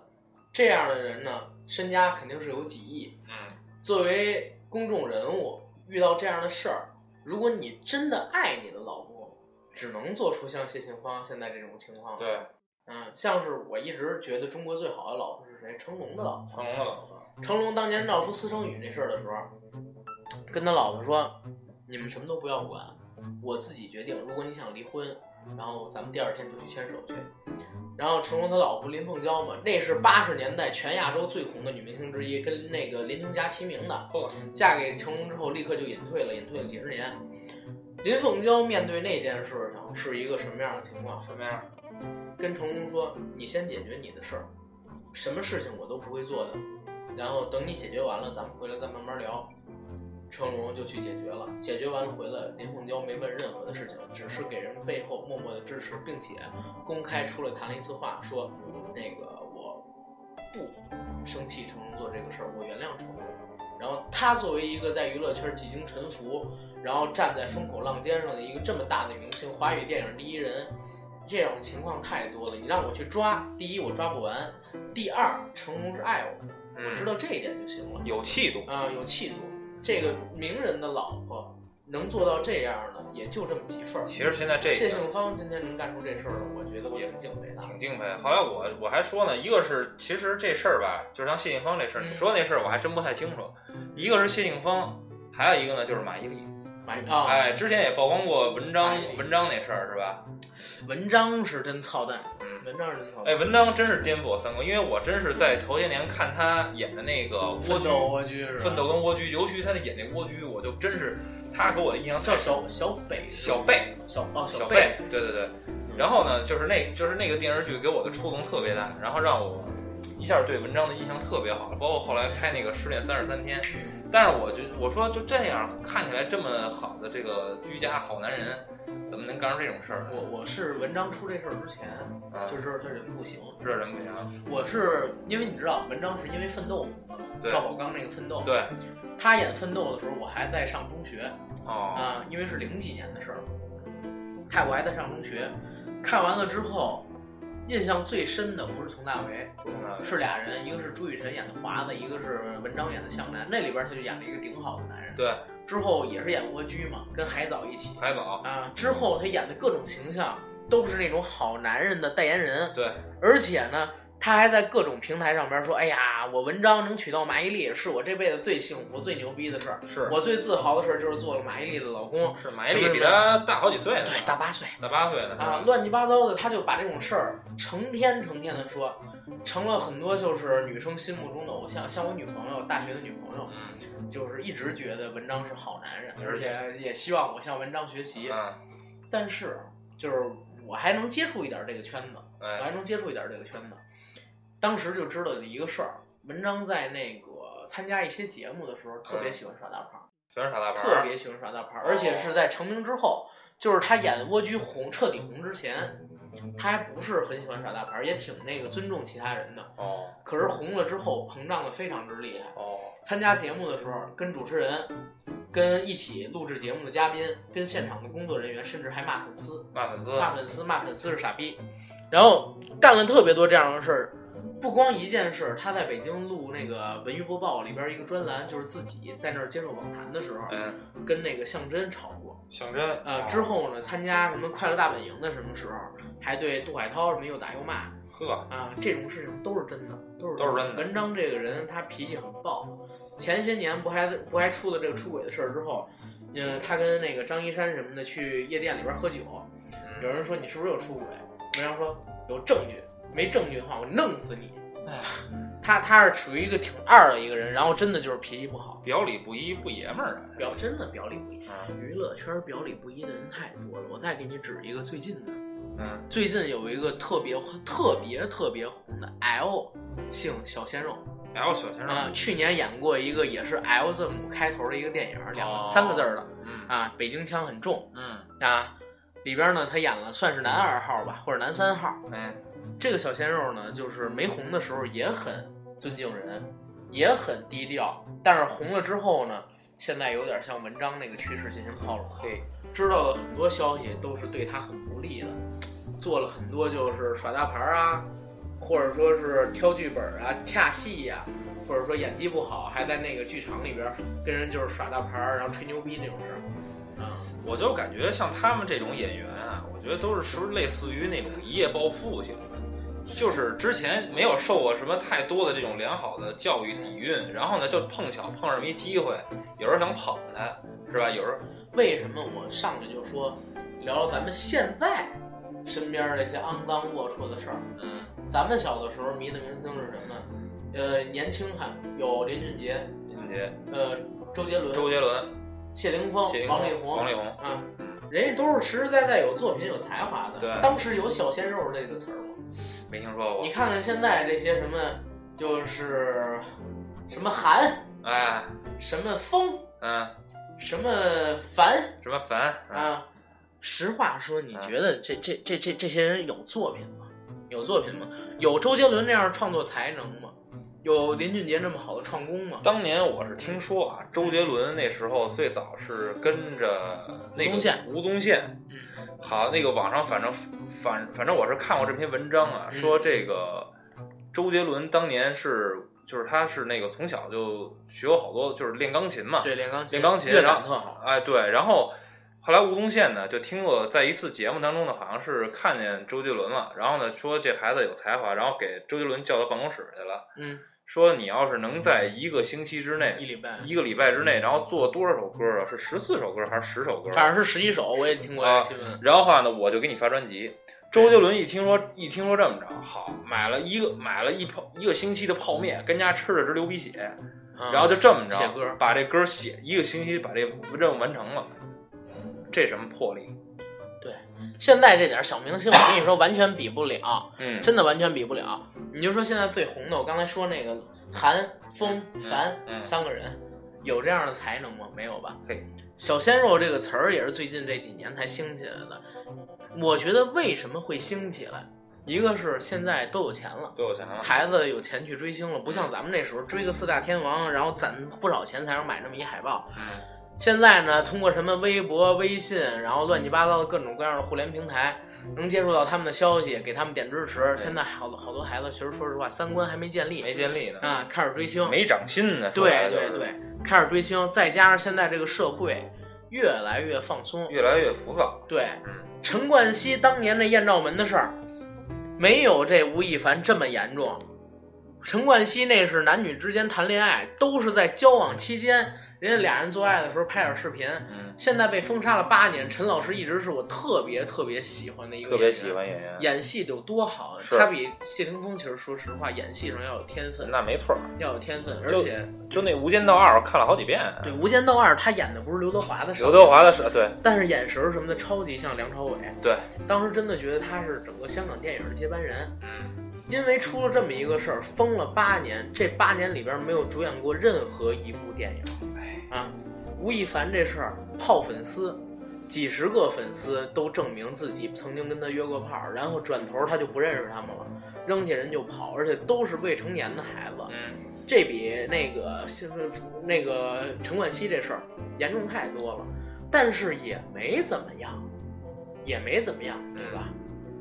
这样的人呢，身家肯定是有几亿。嗯作为公众人物，遇到这样的事儿，如果你真的爱你的老婆，只能做出像谢杏芳现在这种情况。，对，嗯，像是我一直觉得中国最好的老婆是谁？成龙的老婆。成龙的老婆，成龙当年闹出私生女那事儿的时候，跟他老婆说：“你们什么都不要管，我自己决定。如果你想离婚，然后咱们第二天就去牵手去。”然后成龙他老婆林凤娇嘛，那是八十年代全亚洲最红的女明星之一，跟那个林青霞齐名的。嚯，嫁给成龙之后，立刻就隐退了，隐退了几十年。林凤娇面对那件事情是一个什么样的情况？什么样？跟成龙说：“你先解决你的事儿，什么事情我都不会做的，然后等你解决完了，咱们回来再慢慢聊。”成龙就去解决了，解决完了回来，林凤娇没问任何的事情，只是给人背后默默的支持，并且公开出来谈了一次话，说那个我不生气成龙做这个事儿，我原谅成龙。然后他作为一个在娱乐圈几经沉浮，然后站在风口浪尖上的一个这么大的明星，华语电影第一人，这种情况太多了。你让我去抓，第一我抓不完，第二成龙是爱我的，我知道这一点就行了。嗯有气度。啊、有气度。这个名人的老婆能做到这样的，也就这么几份儿。其实现在这个谢杏芳今天能干出这事儿来，我觉得我挺敬佩的。挺敬佩。后来我我还说呢，一个是其实这事儿吧，就是像谢杏芳这事儿，嗯你说那事儿我还真不太清楚。一个是谢杏芳，还有一个呢就是马伊琍。马啊，哎，之前也曝光过文章文章那事儿是吧？文章是真操蛋，嗯。文章是挺好。哎，文章真是颠覆我三观，因为我真是在头些年看他演的那个蜗居，奋斗蜗居是？奋斗跟蜗居，尤其他那演那蜗居，我就真是他给我的印象叫小小北小贝，小哦小贝，对对对。然后呢，就是那就是那个电视剧给我的触动特别大，然后让我一下对文章的印象特别好，包括后来拍那个《失恋三十三天》。嗯但是我就我说就这样看起来这么好的这个居家好男人，怎么能干出这种事儿？我我是文章出这事儿之前啊就知道他人不行。知道人不行。我是因为你知道文章是因为奋斗红的嘛，对赵宝刚那个奋斗，对，他演奋斗的时候我还在上中学，哦，啊，因为是零几年的事儿，太我还在上中学，看完了之后，印象最深的不是佟大为，是俩人，一个是朱雨辰演的华子，一个是文章演的向南，那里边他就演了一个顶好的男人。对，之后也是演蜗居嘛，跟海藻一起海藻，啊。之后他演的各种形象都是那种好男人的代言人，对，而且呢，他还在各种平台上边说：“哎呀，我文章能娶到马伊琍，是我这辈子最幸福、最牛逼的事儿。是我最自豪的事儿就是做了马伊琍的老公。是马伊琍比他大好几岁呢，对，大八岁大八岁呢啊，乱七八糟的，他就把这种事儿成天成天的说，成了很多就是女生心目中的偶像。像我女朋友，大学的女朋友，嗯就是一直觉得文章是好男人，嗯而且也希望我向文章学习。嗯，但是就是我还能接触一点这个圈子，我还哎，能接触一点这个圈子。当时就知道一个事儿，文章在那个参加一些节目的时候，特别喜欢耍大牌儿，全是耍大牌，特别喜欢耍大牌儿，而且是在成名之后，就是他演蜗居红彻底红之前，他还不是很喜欢耍大牌儿，也挺那个尊重其他人的。哦可是红了之后，膨胀的非常之厉害。哦，参加节目的时候，跟主持人、跟一起录制节目的嘉宾、跟现场的工作人员，甚至还骂粉丝。骂粉丝，骂粉丝，骂粉丝是傻逼，然后干了特别多这样的事儿。不光一件事，他在北京录那个文娱播报里边一个专栏，就是自己在那儿接受访谈的时候，嗯，跟那个向真吵过。向真呃，之后呢，参加什么快乐大本营的什么时候，还对杜海涛什么又打又骂呵，啊，这种事情都是真的，都是都是真的文章这个人他脾气很暴，前些年不还不还出了这个出轨的事儿之后，嗯，他跟那个张一山什么的去夜店里边喝酒，有人说你是不是又出轨？文章说有证据，没证据的话我弄死你。哎，他他是属于一个挺二的一个人，然后真的就是脾气不好，表里不一，不爷们儿啊，表真的表里不一。嗯。娱乐圈表里不一的人太多了，我再给你指一个最近的，嗯，最近有一个特别特别特别红的 L 姓小鲜肉。L 小先啊、生，去年演过一个也是 L 字母开头的一个电影，两个、哦。三个字儿的。嗯。啊，北京腔很重。嗯，啊，里边呢他演了算是男二号吧，或者男三号。哎，这个小鲜肉呢，就是没红的时候也很尊敬人，也很低调，但是红了之后呢，现在有点像文章那个趋势进行靠拢。嘿，知道的很多消息都是对他很不利的，做了很多就是耍大牌啊，或者说是挑剧本啊、恰戏呀、或者说演技不好，还在那个剧场里边跟人就是耍大牌儿，然后吹牛逼这种事儿。啊，我就感觉像他们这种演员啊，我觉得都是是不是类似于那种一夜暴富型的，就是之前没有受过什么太多的这种良好的教育底蕴，然后呢就碰巧碰上一机会，有人想捧他，是吧？有人为什么我上来就说聊聊咱们现在身边这些肮脏龌龊的事儿？嗯咱们小的时候迷的明星是什么？呃，年轻还有林俊杰，林俊杰、呃，周杰伦、周杰伦、谢霆锋、谢霆锋王力宏、王力宏，啊，人家都是实实在在有作品、有才华的。对当时有“小鲜肉”这个词儿吗？没听说过你。看看现在这些什么，就是什么寒、哎，什么风、嗯，什么凡什么凡？啊。实话说，你觉得这这这这这些人有作品吗？有作品吗？有周杰伦这样创作才能吗？有林俊杰这么好的创功吗？当年我是听说啊，周杰伦那时候最早是跟着那个吴宗宪吴宗宪，嗯好，那个网上反正反反正我是看过这篇文章啊，嗯说这个周杰伦当年是就是他是那个从小就学过好多就是练钢琴嘛，对，练钢琴，练钢琴，乐然后感特好。哎对，然后后来吴宗宪呢就听过在一次节目当中呢，好像是看见周杰伦了，然后呢说这孩子有才华，然后给周杰伦叫到办公室去了，嗯，说你要是能在一个星期之内一礼拜，一个礼拜之内，然后做多少首歌啊？是十四首歌还是十首歌？反正是十一首，我也听过这个新闻。然后话呢，我就给你发专辑。周杰伦一听说一听说这么着，好，买了一个买了一泡一个星期的泡面，跟家吃的直流鼻血，嗯然后就这么着写歌把这歌写一个星期，把这任务完成了。这什么魄力？现在这点小明星，我跟你说，完全比不了，嗯，真的完全比不了。你就说现在最红的，我刚才说那个韩、风、凡嗯嗯三个人，有这样的才能吗？没有吧？小鲜肉这个词儿也是最近这几年才兴起来的。我觉得为什么会兴起来？一个是现在都有钱了。都有钱了。孩子有钱去追星了，不像咱们那时候追个四大天王，然后攒不少钱才能买那么一海报。嗯，现在呢，通过什么微博、微信，然后乱七八糟的各种各样的互联平台，能接触到他们的消息，给他们点支持。现在好多好多孩子，其实说实话，三观还没建立没建立呢，啊，开始追星。没长心呢。对对对，开始追星，再加上现在这个社会越来越放松。越来越浮躁。对，嗯，陈冠希当年那艳照门的事儿，没有这吴亦凡这么严重。陈冠希那是男女之间谈恋爱，都是在交往期间，人家俩人做爱的时候拍点视频。嗯现在被封杀了八年，陈老师一直是我特别特别喜欢的一个特别喜欢演员，演戏得有多好，他比谢霆锋其实说实话演戏上要有天分，那没错。要有天分，而且就那《无间道二》，我看了好几遍。对《无间道二》他演的不是刘德华的少刘德华的是对但是眼神什么的超级像梁朝伟，对，当时真的觉得他是整个香港电影的接班人。嗯，因为出了这么一个事儿，封了八年，这八年里边没有主演过任何一部电影。哎，啊，吴亦凡这事儿泡粉丝，几十个粉丝都证明自己曾经跟他约过炮，然后转头他就不认识他们了，扔下人就跑，而且都是未成年的孩子。嗯，这比那个现那个陈冠希这事儿严重太多了，但是也没怎么样，也没怎么样，对吧？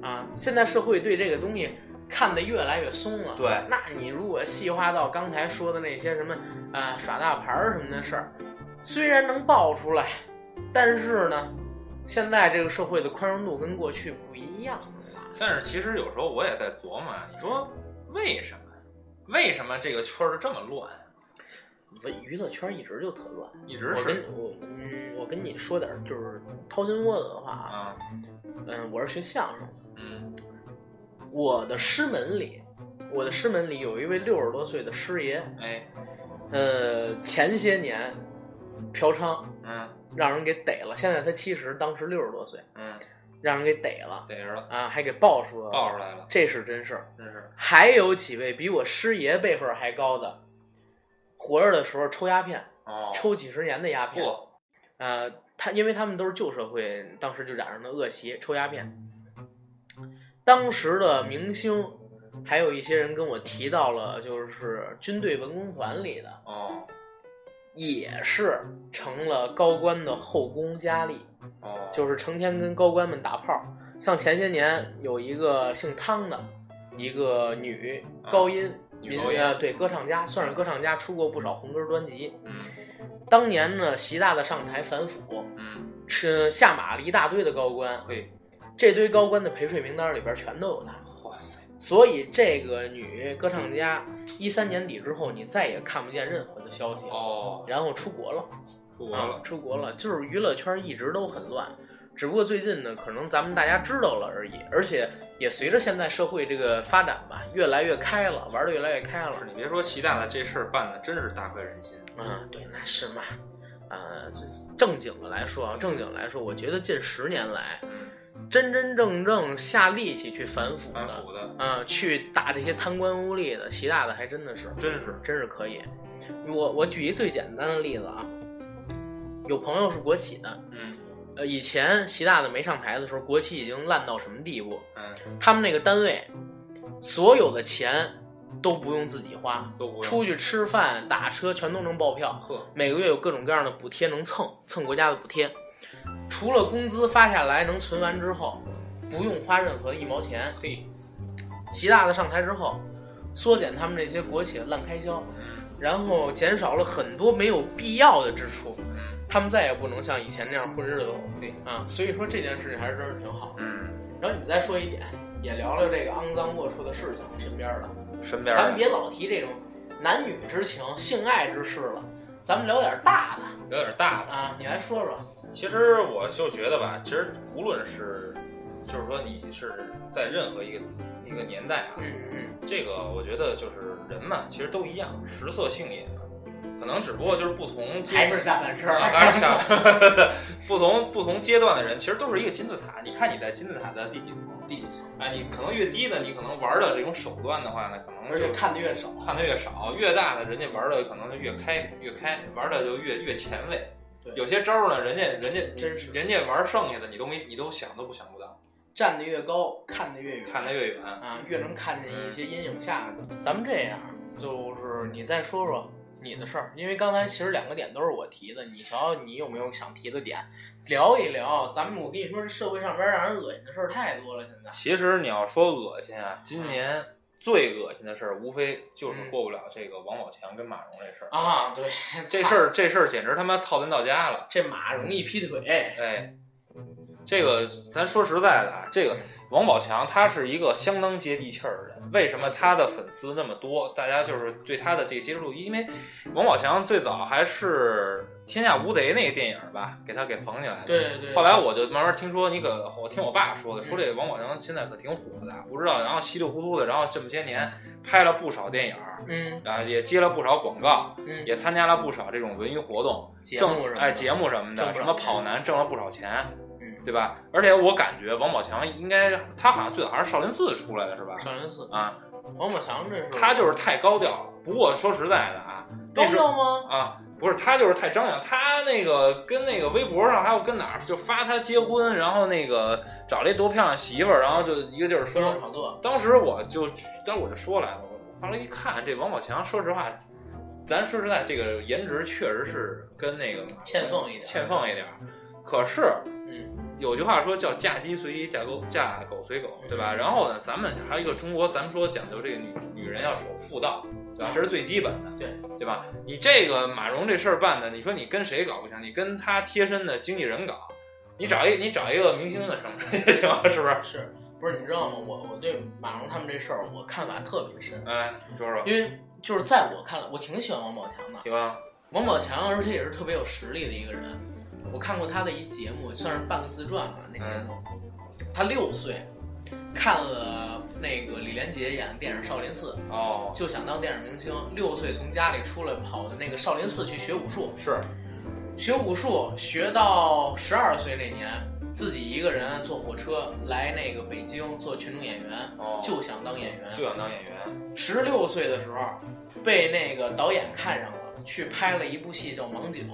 啊，现在社会对这个东西看得越来越松了。对那你如果细化到刚才说的那些什么啊耍大牌儿什么的事儿，虽然能爆出来，但是呢，现在这个社会的宽容度跟过去不一样了。但是其实有时候我也在琢磨啊，你说为什么？为什么这个圈儿这么乱？文娱乐圈一直就特乱。一直我跟是我嗯，我跟你说点就是掏心窝子的话啊，啊，嗯，我是学相声的，嗯我的师门里，我的师门里有一位六十多岁的师爷，哎。呃，前些年嫖娼嗯。让人给逮了，现在他七十，当时六十多岁，嗯，让人给逮了逮着了，啊，还给爆出来了，爆出来了，这是真事儿。真是还有几位比我师爷辈分还高的，活着的时候抽鸦片，哦，抽几十年的鸦片，嚯，呃，他因为他们都是旧社会，当时就染上了恶习，抽鸦片。当时的明星，还有一些人跟我提到了，就是军队文工团里的，哦也是成了高官的后宫佳丽，哦，就是成天跟高官们打炮。像前些年有一个姓汤的，一个女高音民女高音呃对歌唱家，算是歌唱家，出过不少红歌专辑。嗯当年呢，习大大上台反腐，嗯，是下马了一大堆的高官，嘿，这堆高官的陪睡名单里边全都有她。哇塞，所以这个女歌唱家一三年底之后，你再也看不见任何的消息。哦，然后出国了，啊出国了，出国了，就是娱乐圈一直都很乱，只不过最近呢，可能咱们大家知道了而已，而且也随着现在社会这个发展吧，越来越开了，玩的越来越开了是。你别说习大大这事儿办的真是大快人心，嗯，对，那是嘛，呃，正经的来说啊，正经来说，我觉得近十年来，嗯，真真正正下力气去反腐的，反腐的，啊、去打这些贪官污吏的，习大大还真的是，真是，真是可以。我我举一最简单的例子啊，有朋友是国企的，嗯呃，以前习大大没上台的时候，国企已经烂到什么地步？嗯，他们那个单位，所有的钱都不用自己花，都不出去吃饭、打车全都能报票，呵，每个月有各种各样的补贴能蹭蹭国家的补贴，除了工资发下来能存完之后，不用花任何一毛钱。嘿，习大大上台之后，缩减他们这些国企的烂开销，嗯然后减少了很多没有必要的支出，嗯他们再也不能像以前那样混日子了嘿，啊。所以说这件事情还是真是挺好。嗯，然后你再说一点，也聊聊这个肮脏龌龊的事情，身边的，身边的咱们别老提这种男女之情、性爱之事了，咱们聊点大的聊点大的。啊。你来说说，其实我就觉得吧，其实无论是，就是说你是在任何一个一个年代啊，嗯嗯这个我觉得就是人嘛，其实都一样，食色性也的，可能只不过就是不同嗯，阶还是下半身还是下 不同不同阶段的人，其实都是一个金字塔。你看你在金字塔的第几层？第几层，哎，你可能越低的，你可能玩的这种手段的话呢，可能而且就看的越少。看的越少；越大的，人家玩的可能就越开越开，玩的就越越前卫。对有些招儿呢，人家人家真是人家玩剩下的，你都没你都想都不想不到，站得越高，看得越远，看得越远。啊，越能看见一些阴影下的。咱们这样，就是你再说说你的事儿，因为刚才其实两个点都是我提的，你瞧你有没有想提的点，聊一聊。咱们我跟你说，这社会上边让人恶心的事儿太多了，现在。其实你要说恶心啊，今年最恶心的事儿，无非就是嗯过不了这个王宝强跟马蓉这事儿。啊，对，这事儿这事儿简直他妈操蛋到家了。这马容易劈腿，哎，这个咱说实在的啊，这个王宝强他是一个相当接地气儿的人。为什么他的粉丝那么多？大家就是对他的这个接受度，因为王宝强最早还是《天下无贼》那个电影吧，给他给捧起来的。对对。后来我就慢慢听说，你可我听我爸说的，说这王宝强现在可挺火的，不知道。然后稀里糊涂的，然后这么些年拍了不少电影，嗯，啊，也接了不少广告，嗯，也参加了不少这种文娱活动，挣哎节目什么的，什么跑男挣了不少钱。对吧？而且我感觉王宝强应该，他好像最早还是少林寺出来的，是吧？少林寺啊，王宝强这是他就是太高调了。不过说实在的啊，高调吗？啊，不是，他就是太张扬。他那个跟那个微博上还有跟哪儿就发他结婚，然后那个找了一多漂亮媳妇儿，然后就一个劲儿说炒作。当时我就，当时我就说来了，我后来一看这王宝强，说实话，咱说实在，这个颜值确实是跟那个欠奉一点，欠奉一点。可是，嗯。有句话说叫嫁鸡随鸡，嫁狗嫁狗随狗，对吧？然后呢，咱们还有一个中国，咱们说讲究这个女女人要守妇道，对吧？这是最基本的，对对吧？你这个马蓉这事儿办的，你说你跟谁搞不行？你跟他贴身的经纪人搞，你找一你找一个明星的什么也行，是不是？是，不是？你知道吗？我我对马蓉他们这事儿我看法特别深。哎，你说说。因为就是在我看来，我挺喜欢王宝强的。对吧。王宝强，而且也是特别有实力的一个人。我看过他的一节目，算是半个自传吧。那节目，他六岁看了那个李连杰演的电影《少林寺》，哦，就想当电影明星。六岁从家里出来，跑的那个少林寺去学武术。是，学武术学到十二岁那年，自己一个人坐火车来那个北京做群众演员，哦，就想当演员，就想当演员。十六岁的时候，被那个导演看上了，去拍了一部戏叫《盲井》。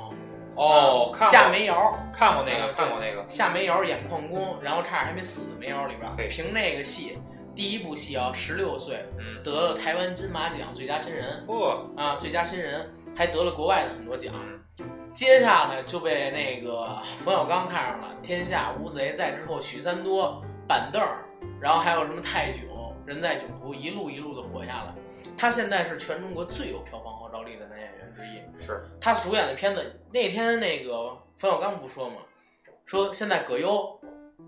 哦，看夏梅瑶看过那个，看过那个。夏梅瑶演矿工，然后差点还没死。梅瑶里边，凭那个戏，第一部戏啊，十六岁，得了台湾金马奖最佳新人。嚯！啊，最佳新人，还得了国外的很多奖。接下来就被那个冯小刚看上了，《天下无贼》。再之后，许三多、板凳，然后还有什么泰囧、人在囧途，一路一路的火下来。他现在是全中国最有票房号召力的。是他主演的片子，那天那个冯小刚不说吗？说现在葛优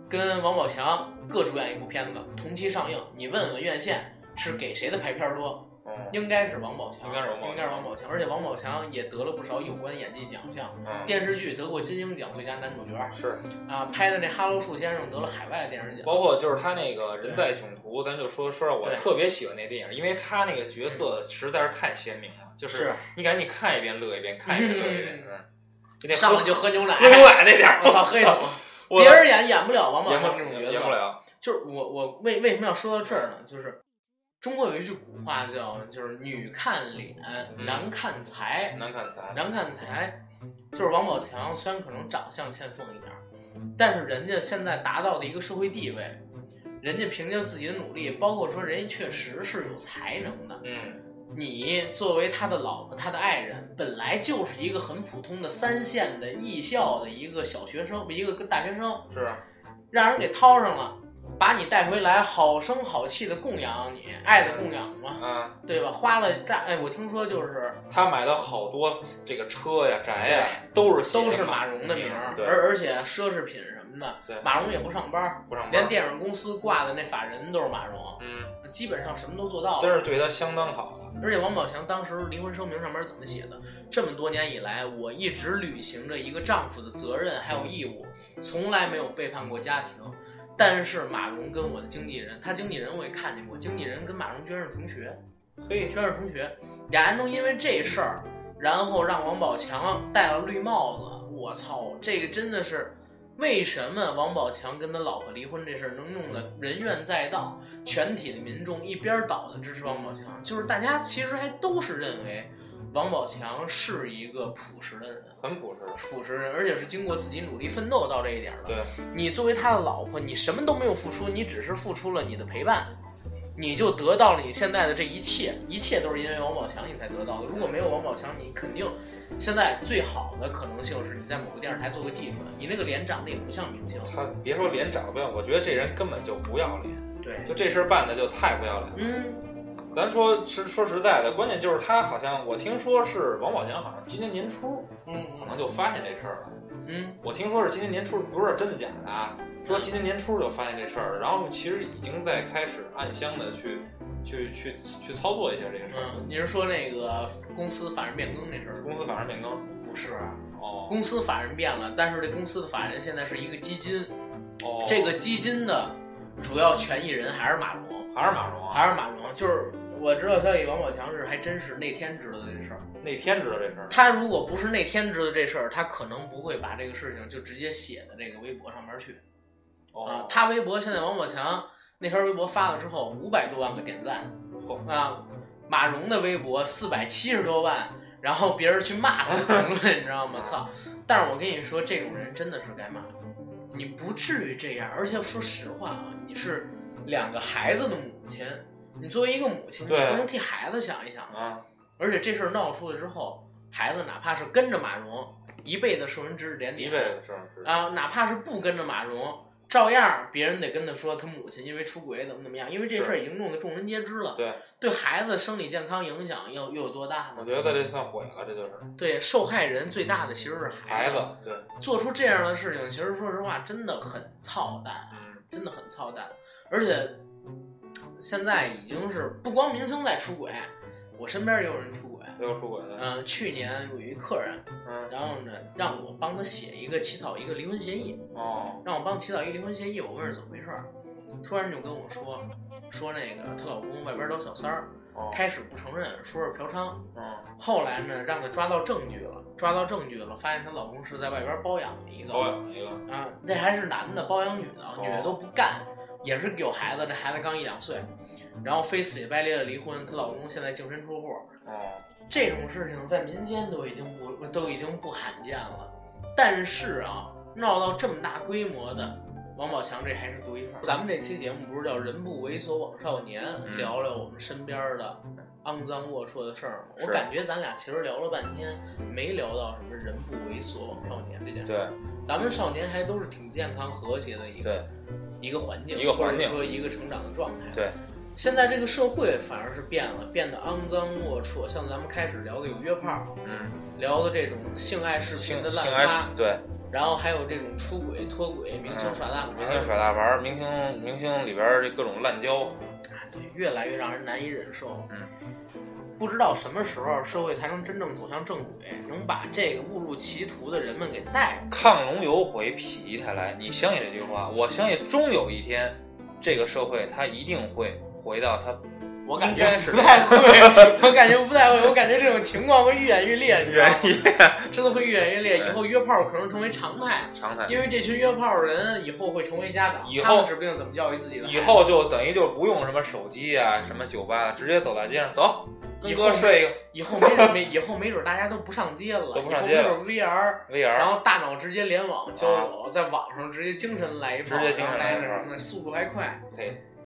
跟王宝强各主演一部片子，同期上映。你问问院线是给谁的排片多？应该是王宝强，应该是王，应该是王宝强。而且王宝强也得了不少有关演技奖项，嗯，电视剧得过金鹰奖最佳男主角，是啊，拍的那《哈喽树先生》得了海外电视奖，包括就是他那个人在囧途，咱就说说，我特别喜欢那电影，因为他那个角色实在是太鲜明了，就是你赶紧看一遍乐一遍，看一遍乐一遍，嗯，上来就喝牛奶，喝牛奶那点儿，我操，黑死 别人演演不了王宝强这种角色，演不了。就是我我为为什么要说到这儿呢？就是中国有一句古话叫，就是女看脸，男看财，男看财，男看财。就是王宝强虽然可能长相欠奉一点，但是人家现在达到的一个社会地位，人家凭借自己的努力，包括说人家确实是有才能的。嗯，你作为他的老婆，他的爱人，本来就是一个很普通的三线的艺校的一个小学生，一个大学生，是，让人给掏上了。把你带回来，好声好气的供养你，爱的供养嘛，嗯，对吧？花了大哎，我听说就是他买的好多这个车呀、宅呀，都是都是马蓉的名，而而且奢侈品什么的，对，马蓉也不上班，不上班，连电影公司挂的那法人都是马蓉，嗯，基本上什么都做到了，真是对他相当好了。而且王宝强当时离婚声明上面怎么写的？这么多年以来，我一直履行着一个丈夫的责任还有义务，从来没有背叛过家庭。但是马蓉跟我的经纪人，他经纪人我也看见过，经纪人跟马蓉居然是同学，嘿，居然是同学，俩人都因为这事儿，然后让王宝强戴了绿帽子，我操，这个真的是为什么王宝强跟他老婆离婚这事儿能弄得人怨载道，全体的民众一边倒的支持王宝强，就是大家其实还都是认为。王宝强是一个朴实的人，很朴实，朴实人，而且是经过自己努力奋斗到这一点的。对，你作为他的老婆，你什么都没有付出，你只是付出了你的陪伴，你就得到了你现在的这一切，一切都是因为王宝强你才得到的。如果没有王宝强，你肯定现在最好的可能性是你在某个电视台做个记者，你那个脸长得也不像明星。他别说脸长得不像，我觉得这人根本就不要脸。对，就这事儿办的就太不要脸了。嗯，咱说实说实在的，关键就是他好像我听说是王宝强，好像今年年初嗯可能就发现这事儿了。嗯我听说是今年年初，不知道真的假的啊。说今年年初就发现这事儿，然后其实已经在开始暗箱的去去去去操作一下这个事儿。嗯，你是说那个公司法人变更那事儿？公司法人变更不是啊，哦公司法人变了，但是这公司的法人现在是一个基金，哦，这个基金的主要权益人还是马蓉，还是马蓉啊，还是马蓉。就是我知道消息，王宝强是还真是那天知道的这事儿。那天知道这事儿。他如果不是那天知道这事儿，他可能不会把这个事情就直接写在这个微博上面去。啊哦，，他微博现在王宝强那篇微博发了之后，五百多万个点赞啊，马蓉的微博四百七十多万，然后别人去骂他的评论，你知道吗？操！但是我跟你说，这种人真的是该骂，你不至于这样。而且说实话啊，你是两个孩子的母亲，你作为一个母亲，你不能替孩子想一想吗？啊，而且这事儿闹出来之后，孩子哪怕是跟着马蓉，一辈子受人指指点点，一辈子的事儿是。啊，哪怕是不跟着马蓉，照样别人得跟他说他母亲因为出轨怎么怎么样，因为这事儿已经弄得众人皆知了，对，对孩子生理健康影响又又有多大呢？我觉得这算毁了，这就是对受害人最大的其实是子，孩子，对，做出这样的事情，其实说实话真的很操蛋，嗯，真的很操蛋，而且现在已经是不光明星在出轨，我身边也有人出轨。也有出轨的，嗯、去年有一客人，嗯，然后呢，让我帮他写一个起草一个离婚协议，哦，让我帮起草一个离婚协议，我问是怎么回事儿，突然就跟我说，说那个她老公外边找小三儿，哦，开始不承认，说是嫖娼，嗯，后来呢让她抓到证据了，抓到证据了，发现她老公是在外边包养了一个，包养一个，啊，那还是男的包养女的，女的哦都不干，也是有孩子，这孩子刚一两岁，然后非死乞白赖的离婚，她老公现在净身出户，哦，这种事情在民间都已经不都已经不罕见了，但是啊，闹到这么大规模的，王宝强这还是独一份儿。咱们这期节目不是叫“人不猥琐枉少年”，嗯。聊聊我们身边的肮脏龌龊的事儿吗？我感觉咱俩其实聊了半天，没聊到什么“人不猥琐枉少年”这件事。对，咱们少年还都是挺健康和谐的一个，一个环境，一个环境或者说一个成长的状态。对。现在这个社会反而是变了，变得肮脏龌龊。像咱们开始聊的有约炮，嗯，聊的这种性爱视频的滥发，对，然后还有这种出轨、脱轨、明星耍大牌，明星耍大牌儿，明星明星里边儿这各种滥交，越来越让人难以忍受。嗯，不知道什么时候社会才能真正走向正轨，能把这个误入歧途的人们给带出亢龙有悔，否极泰来。你相信这句话？我相信终有一天，这个社会它一定会回到它我感觉是不太会，我感觉不太会，我感觉这种情况会愈演愈烈，你知道吗？真的会愈演愈烈，以后约炮可能成为常态。常态。因为这群约炮的人以后会成为家长，以后指不定怎么教育自己的。以后就等于就不用什么手机啊，什么酒吧，直接走大街上走，跟以后哥睡一个以后没准没以后没准大家都不上街了，都不没准 VR，VR，然后大脑直接联网交友，在网上直接精神来一炮，直接精神然后来来一炮那什么，速度还快。对，